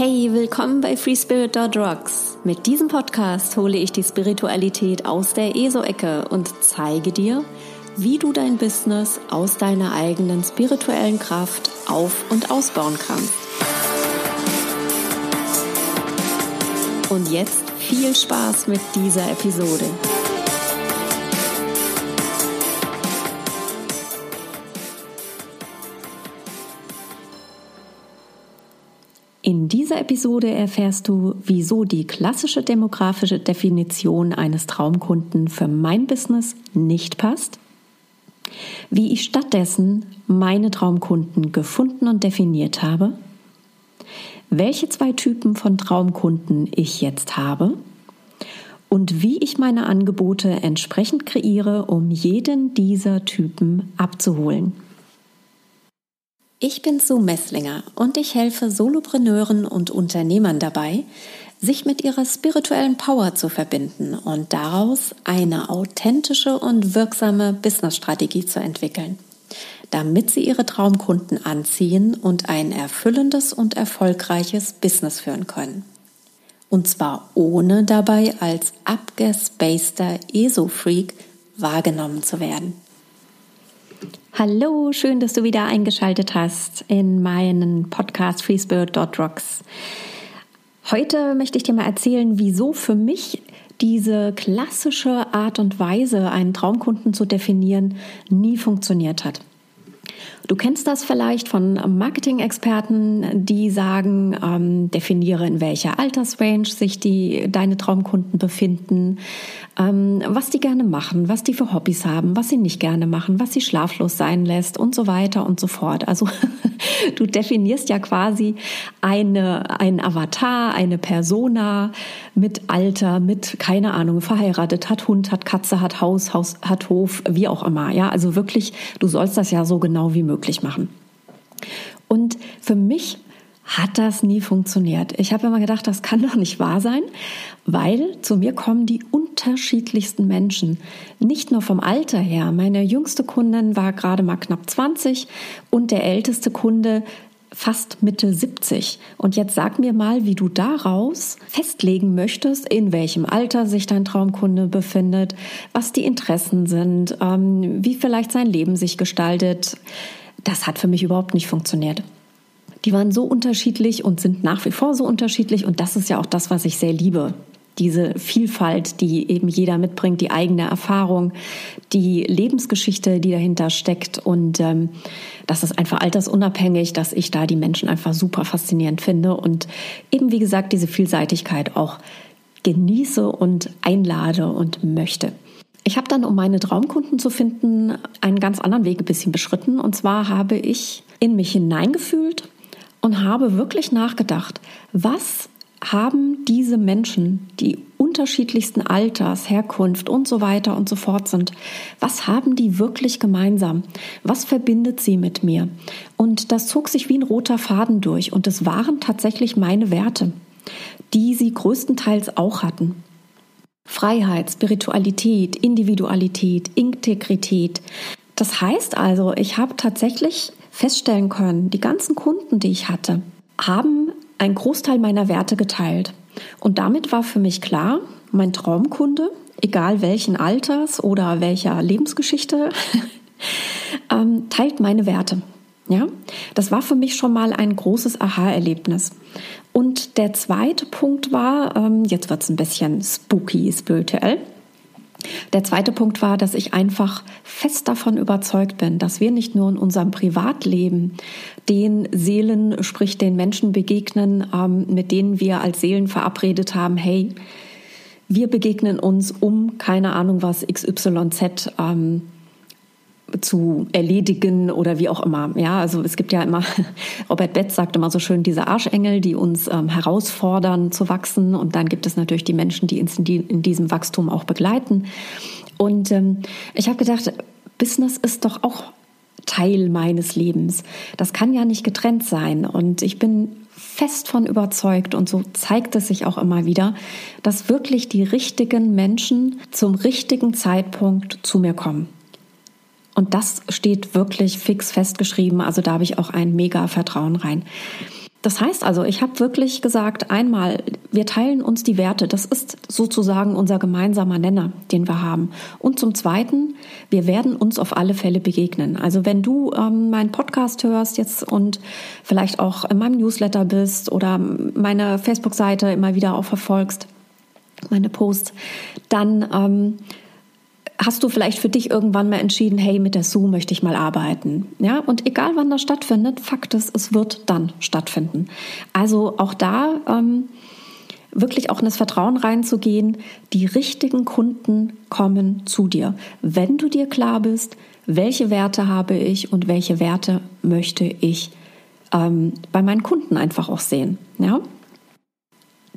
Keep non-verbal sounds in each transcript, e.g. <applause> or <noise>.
Hey, willkommen bei FreeSpirit.rocks. Mit diesem Podcast hole ich die Spiritualität aus der ESO-Ecke und zeige dir, wie du dein Business aus deiner eigenen spirituellen Kraft auf- und ausbauen kannst. Und jetzt viel Spaß mit dieser Episode. In dieser Episode erfährst du, wieso die klassische demografische Definition eines Traumkunden für mein Business nicht passt, wie ich stattdessen meine Traumkunden gefunden und definiert habe, welche zwei Typen von Traumkunden ich jetzt habe und wie ich meine Angebote entsprechend kreiere, um jeden dieser Typen abzuholen. Ich bin Sue Messlinger und ich helfe Solopreneuren und Unternehmern dabei, sich mit ihrer spirituellen Power zu verbinden und daraus eine authentische und wirksame Businessstrategie zu entwickeln, damit sie ihre Traumkunden anziehen und ein erfüllendes und erfolgreiches Business führen können. Und zwar ohne dabei als abgespaceter ESO-Freak wahrgenommen zu werden. Hallo, schön, dass du wieder eingeschaltet hast in meinen Podcast FreeSpirit.rocks. Heute möchte ich dir mal erzählen, wieso für mich diese klassische Art und Weise, einen Traumkunden zu definieren, nie funktioniert hat. Du kennst das vielleicht von Marketing-Experten, die sagen, ähm, definiere in welcher Altersrange sich die, deine Traumkunden befinden, ähm, was die gerne machen, was die für Hobbys haben, was sie nicht gerne machen, was sie schlaflos sein lässt und so weiter und so fort. Also <laughs> du definierst ja quasi eine, ein Avatar, eine Persona mit Alter, mit, keine Ahnung, verheiratet, hat Hund, hat Katze, hat Haus, Haus, hat Hof, wie auch immer. Ja, also wirklich, du sollst das ja so genau wie möglich machen. Und für mich hat das nie funktioniert. Ich habe immer gedacht, das kann doch nicht wahr sein, weil zu mir kommen die unterschiedlichsten Menschen. Nicht nur vom Alter her. Meine jüngste Kundin war gerade mal knapp 20 und der älteste Kunde fast Mitte 70. Und jetzt sag mir mal, wie du daraus festlegen möchtest, in welchem Alter sich dein Traumkunde befindet, was die Interessen sind, ähm, wie vielleicht sein Leben sich gestaltet. Das hat für mich überhaupt nicht funktioniert. Die waren so unterschiedlich und sind nach wie vor so unterschiedlich. Und das ist ja auch das, was ich sehr liebe. Diese Vielfalt, die eben jeder mitbringt, die eigene Erfahrung, die Lebensgeschichte, die dahinter steckt. Und ähm, das ist einfach altersunabhängig, dass ich da die Menschen einfach super faszinierend finde. Und eben, wie gesagt, diese Vielseitigkeit auch genieße und einlade und möchte. Ich habe dann, um meine Traumkunden zu finden, einen ganz anderen Weg ein bisschen beschritten. Und zwar habe ich in mich hineingefühlt und habe wirklich nachgedacht, was haben diese Menschen, die unterschiedlichsten Alters, Herkunft und so weiter und so fort sind, was haben die wirklich gemeinsam? Was verbindet sie mit mir? Und das zog sich wie ein roter Faden durch und es waren tatsächlich meine Werte, die sie größtenteils auch hatten. Freiheit, Spiritualität, Individualität, Integrität. Das heißt also, ich habe tatsächlich feststellen können, die ganzen Kunden, die ich hatte, haben einen Großteil meiner Werte geteilt. Und damit war für mich klar, mein Traumkunde, egal welchen Alters oder welcher Lebensgeschichte, <laughs> ähm, teilt meine Werte. Ja, das war für mich schon mal ein großes Aha-Erlebnis. Und der zweite Punkt war, ähm, jetzt wird es ein bisschen spooky spirituell. Der zweite Punkt war, dass ich einfach fest davon überzeugt bin, dass wir nicht nur in unserem Privatleben den Seelen, sprich den Menschen begegnen, ähm, mit denen wir als Seelen verabredet haben, hey, wir begegnen uns um keine Ahnung was XYZ ähm, zu erledigen oder wie auch immer. Ja, also es gibt ja immer, <laughs> Robert Betz sagt immer so schön, diese Arschengel, die uns ähm, herausfordern zu wachsen. Und dann gibt es natürlich die Menschen, die uns in, die, in diesem Wachstum auch begleiten. Und ähm, ich habe gedacht, Business ist doch auch Teil meines Lebens. Das kann ja nicht getrennt sein. Und ich bin fest von überzeugt und so zeigt es sich auch immer wieder, dass wirklich die richtigen Menschen zum richtigen Zeitpunkt zu mir kommen. Und das steht wirklich fix festgeschrieben. Also da habe ich auch ein mega Vertrauen rein. Das heißt also, ich habe wirklich gesagt, einmal, wir teilen uns die Werte. Das ist sozusagen unser gemeinsamer Nenner, den wir haben. Und zum Zweiten, wir werden uns auf alle Fälle begegnen. Also wenn du ähm, meinen Podcast hörst jetzt und vielleicht auch in meinem Newsletter bist oder meine Facebook-Seite immer wieder auch verfolgst, meine Posts, dann ähm, hast du vielleicht für dich irgendwann mal entschieden, hey, mit der Sue möchte ich mal arbeiten. Ja, und egal wann das stattfindet, Fakt ist, es wird dann stattfinden. Also auch da ähm, wirklich auch in das Vertrauen reinzugehen, die richtigen Kunden kommen zu dir. Wenn du dir klar bist, welche Werte habe ich und welche Werte möchte ich ähm, bei meinen Kunden einfach auch sehen. Ja?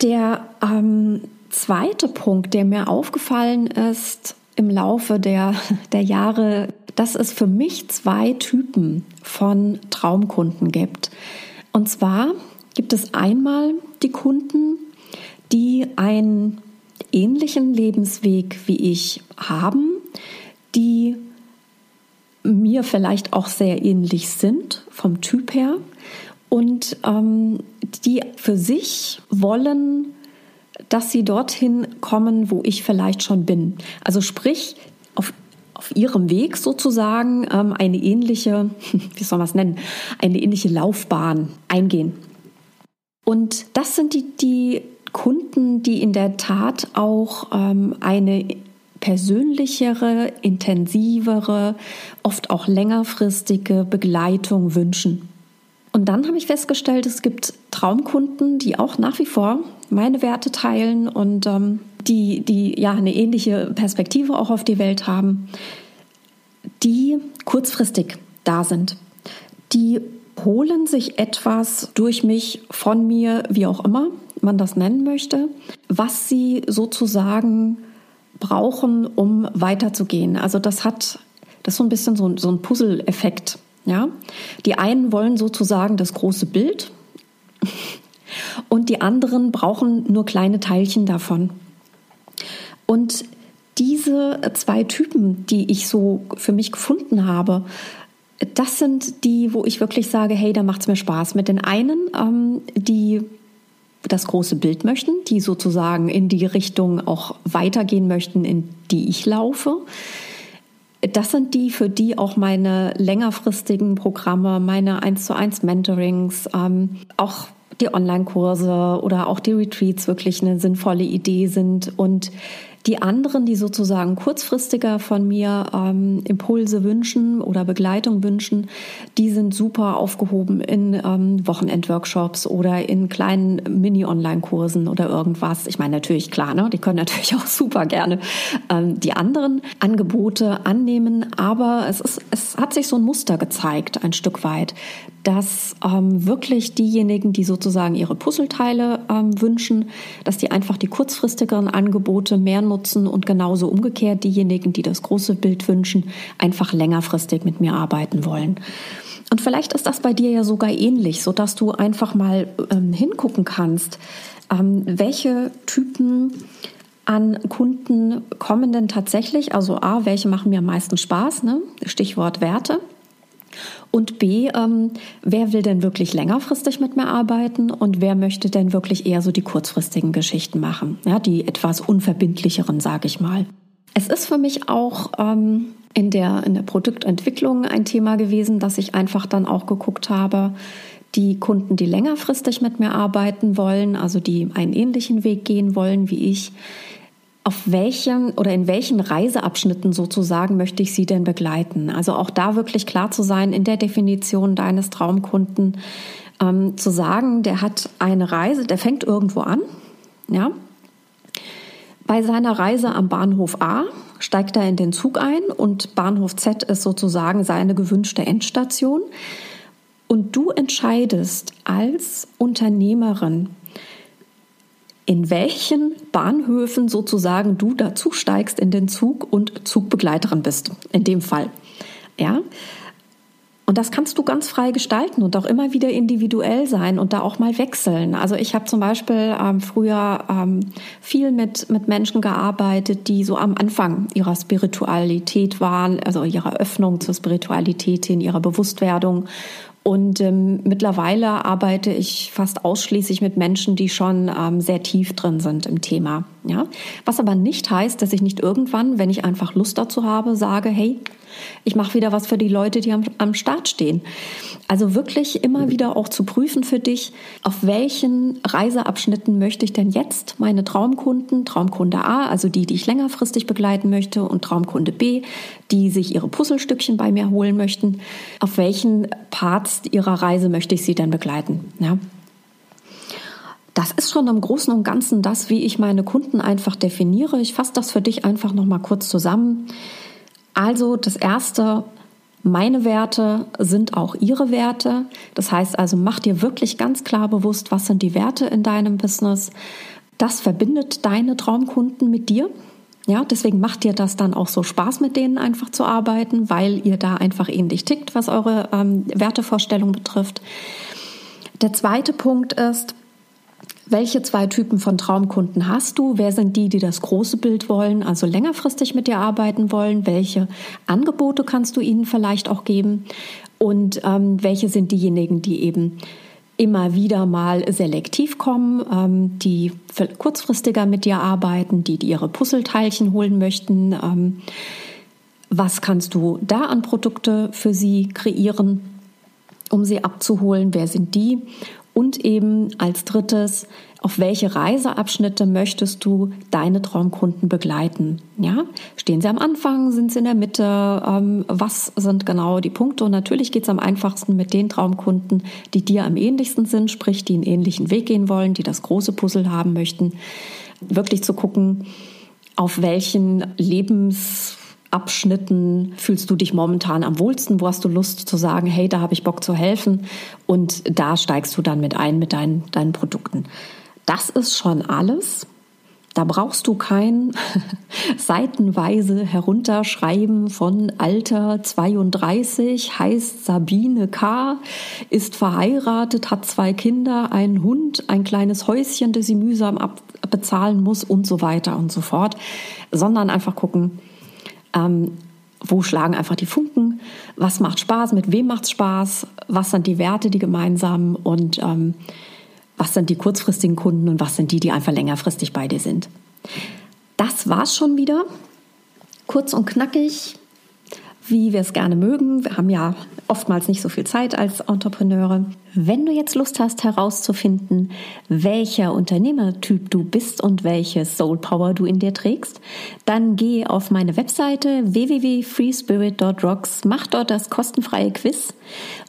Der ähm, zweite Punkt, der mir aufgefallen ist, im Laufe der, der Jahre, dass es für mich zwei Typen von Traumkunden gibt. Und zwar gibt es einmal die Kunden, die einen ähnlichen Lebensweg wie ich haben, die mir vielleicht auch sehr ähnlich sind vom Typ her und ähm, die für sich wollen dass sie dorthin kommen, wo ich vielleicht schon bin. Also sprich, auf, auf ihrem Weg sozusagen ähm, eine ähnliche, <laughs> wie soll man es nennen, eine ähnliche Laufbahn eingehen. Und das sind die, die Kunden, die in der Tat auch ähm, eine persönlichere, intensivere, oft auch längerfristige Begleitung wünschen. Und dann habe ich festgestellt, es gibt Traumkunden, die auch nach wie vor meine Werte teilen und ähm, die, die ja eine ähnliche Perspektive auch auf die Welt haben, die kurzfristig da sind. Die holen sich etwas durch mich, von mir, wie auch immer man das nennen möchte, was sie sozusagen brauchen, um weiterzugehen. Also das hat, das ist so ein bisschen so, so ein Puzzle-Effekt. Ja? Die einen wollen sozusagen das große Bild <laughs> und die anderen brauchen nur kleine Teilchen davon. Und diese zwei Typen, die ich so für mich gefunden habe, das sind die, wo ich wirklich sage, hey, da macht es mir Spaß. Mit den einen, ähm, die das große Bild möchten, die sozusagen in die Richtung auch weitergehen möchten, in die ich laufe das sind die, für die auch meine längerfristigen Programme, meine 1 zu 1 Mentorings, ähm, auch die Online-Kurse oder auch die Retreats wirklich eine sinnvolle Idee sind. Und die anderen, die sozusagen kurzfristiger von mir ähm, Impulse wünschen oder Begleitung wünschen, die sind super aufgehoben in ähm, Wochenendworkshops oder in kleinen Mini-Online-Kursen oder irgendwas. Ich meine natürlich klar, ne? die können natürlich <laughs> auch super gerne ähm, die anderen Angebote annehmen, aber es, ist, es hat sich so ein Muster gezeigt, ein Stück weit, dass ähm, wirklich diejenigen, die sozusagen ihre Puzzleteile ähm, wünschen, dass die einfach die kurzfristigeren Angebote mehr nutzen und genauso umgekehrt diejenigen, die das große Bild wünschen, einfach längerfristig mit mir arbeiten wollen. Und vielleicht ist das bei dir ja sogar ähnlich, so dass du einfach mal ähm, hingucken kannst, ähm, welche Typen an Kunden kommen denn tatsächlich? Also A, welche machen mir am meisten Spaß? Ne? Stichwort Werte. Und B, ähm, wer will denn wirklich längerfristig mit mir arbeiten und wer möchte denn wirklich eher so die kurzfristigen Geschichten machen, ja, die etwas unverbindlicheren, sage ich mal. Es ist für mich auch ähm, in, der, in der Produktentwicklung ein Thema gewesen, dass ich einfach dann auch geguckt habe, die Kunden, die längerfristig mit mir arbeiten wollen, also die einen ähnlichen Weg gehen wollen wie ich, auf welchen oder in welchen Reiseabschnitten sozusagen möchte ich Sie denn begleiten? Also auch da wirklich klar zu sein in der Definition deines Traumkunden, ähm, zu sagen, der hat eine Reise, der fängt irgendwo an, ja. Bei seiner Reise am Bahnhof A steigt er in den Zug ein und Bahnhof Z ist sozusagen seine gewünschte Endstation. Und du entscheidest als Unternehmerin, in welchen Bahnhöfen sozusagen du dazu steigst in den Zug und Zugbegleiterin bist, in dem Fall. Ja. Und das kannst du ganz frei gestalten und auch immer wieder individuell sein und da auch mal wechseln. Also ich habe zum Beispiel ähm, früher ähm, viel mit, mit Menschen gearbeitet, die so am Anfang ihrer Spiritualität waren, also ihrer Öffnung zur Spiritualität, in ihrer Bewusstwerdung Und ähm, mittlerweile arbeite ich fast ausschließlich mit Menschen, die schon ähm, sehr tief drin sind im Thema. Ja? Was aber nicht heißt, dass ich nicht irgendwann, wenn ich einfach Lust dazu habe, sage, hey, ich mache wieder was für die Leute, die am, am Start stehen. Also wirklich immer wieder auch zu prüfen für dich, auf welchen Reiseabschnitten möchte ich denn jetzt meine Traumkunden, Traumkunde A, also die, die ich längerfristig begleiten möchte, und Traumkunde B, die sich ihre Puzzlestückchen bei mir holen möchten, auf welchen Parts ihrer Reise möchte ich sie denn begleiten. Ja? Das ist schon im Großen und Ganzen das, wie ich meine Kunden einfach definiere. Ich fasse das für dich einfach nochmal kurz zusammen. Also das erste, meine Werte sind auch ihre Werte. Das heißt also, mach dir wirklich ganz klar bewusst, was sind die Werte in deinem Business. Das verbindet deine Traumkunden mit dir. Ja, deswegen macht dir das dann auch so Spaß, mit denen einfach zu arbeiten, weil ihr da einfach ähnlich tickt, was eure ähm, Wertevorstellung betrifft. Der zweite Punkt ist, welche zwei Typen von Traumkunden hast du? Wer sind die, die das große Bild wollen, also längerfristig mit dir arbeiten wollen? Welche Angebote kannst du ihnen vielleicht auch geben? Und ähm, welche sind diejenigen, die eben immer wieder mal selektiv kommen, ähm, die kurzfristiger mit dir arbeiten, die, die ihre Puzzleteilchen holen möchten? Ähm, was kannst du da an Produkte für sie kreieren, um sie abzuholen? Wer sind die? Und eben als drittes, auf welche Reiseabschnitte möchtest du deine Traumkunden begleiten? Ja, stehen sie am Anfang, sind sie in der Mitte? Ähm, was sind genau die Punkte? Und natürlich geht es am einfachsten mit den Traumkunden, die dir am ähnlichsten sind, sprich, die einen ähnlichen Weg gehen wollen, die das große Puzzle haben möchten. Wirklich zu gucken, auf welchen Lebens Abschnitten fühlst du dich momentan am wohlsten? Wo hast du Lust zu sagen, hey, da habe ich Bock zu helfen? Und da steigst du dann mit ein mit deinen, deinen Produkten. Das ist schon alles. Da brauchst du kein <laughs> seitenweise Herunterschreiben von Alter 32, heißt Sabine K., ist verheiratet, hat zwei Kinder, einen Hund, ein kleines Häuschen, das sie mühsam abbezahlen muss und so weiter und so fort, sondern einfach gucken, ähm, wo schlagen einfach die Funken? Was macht Spaß? Mit wem macht Spaß? Was sind die Werte, die gemeinsamen? Und ähm, was sind die kurzfristigen Kunden und was sind die, die einfach längerfristig bei dir sind? Das war's schon wieder. Kurz und knackig wie wir es gerne mögen. Wir haben ja oftmals nicht so viel Zeit als Entrepreneure. Wenn du jetzt Lust hast herauszufinden, welcher Unternehmertyp du bist und welche Soul Power du in dir trägst, dann geh auf meine Webseite www.freespirit.rocks, mach dort das kostenfreie Quiz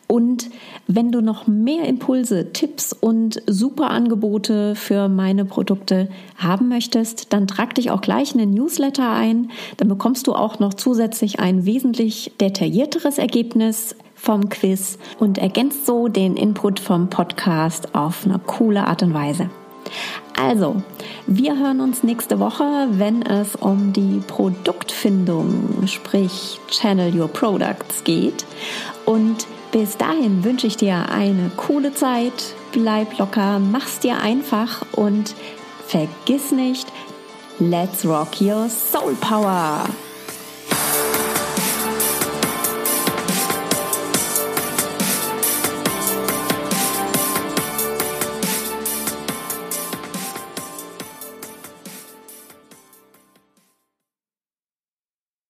und wenn du noch mehr Impulse, Tipps und super Angebote für meine Produkte haben möchtest, dann trag dich auch gleich in den Newsletter ein. Dann bekommst du auch noch zusätzlich ein wesentlich detaillierteres Ergebnis vom Quiz und ergänzt so den Input vom Podcast auf eine coole Art und Weise. Also, wir hören uns nächste Woche, wenn es um die Produktfindung, sprich Channel Your Products geht. Und bis dahin wünsche ich dir eine coole Zeit, bleib locker, mach's dir einfach und vergiss nicht, let's rock your soul power!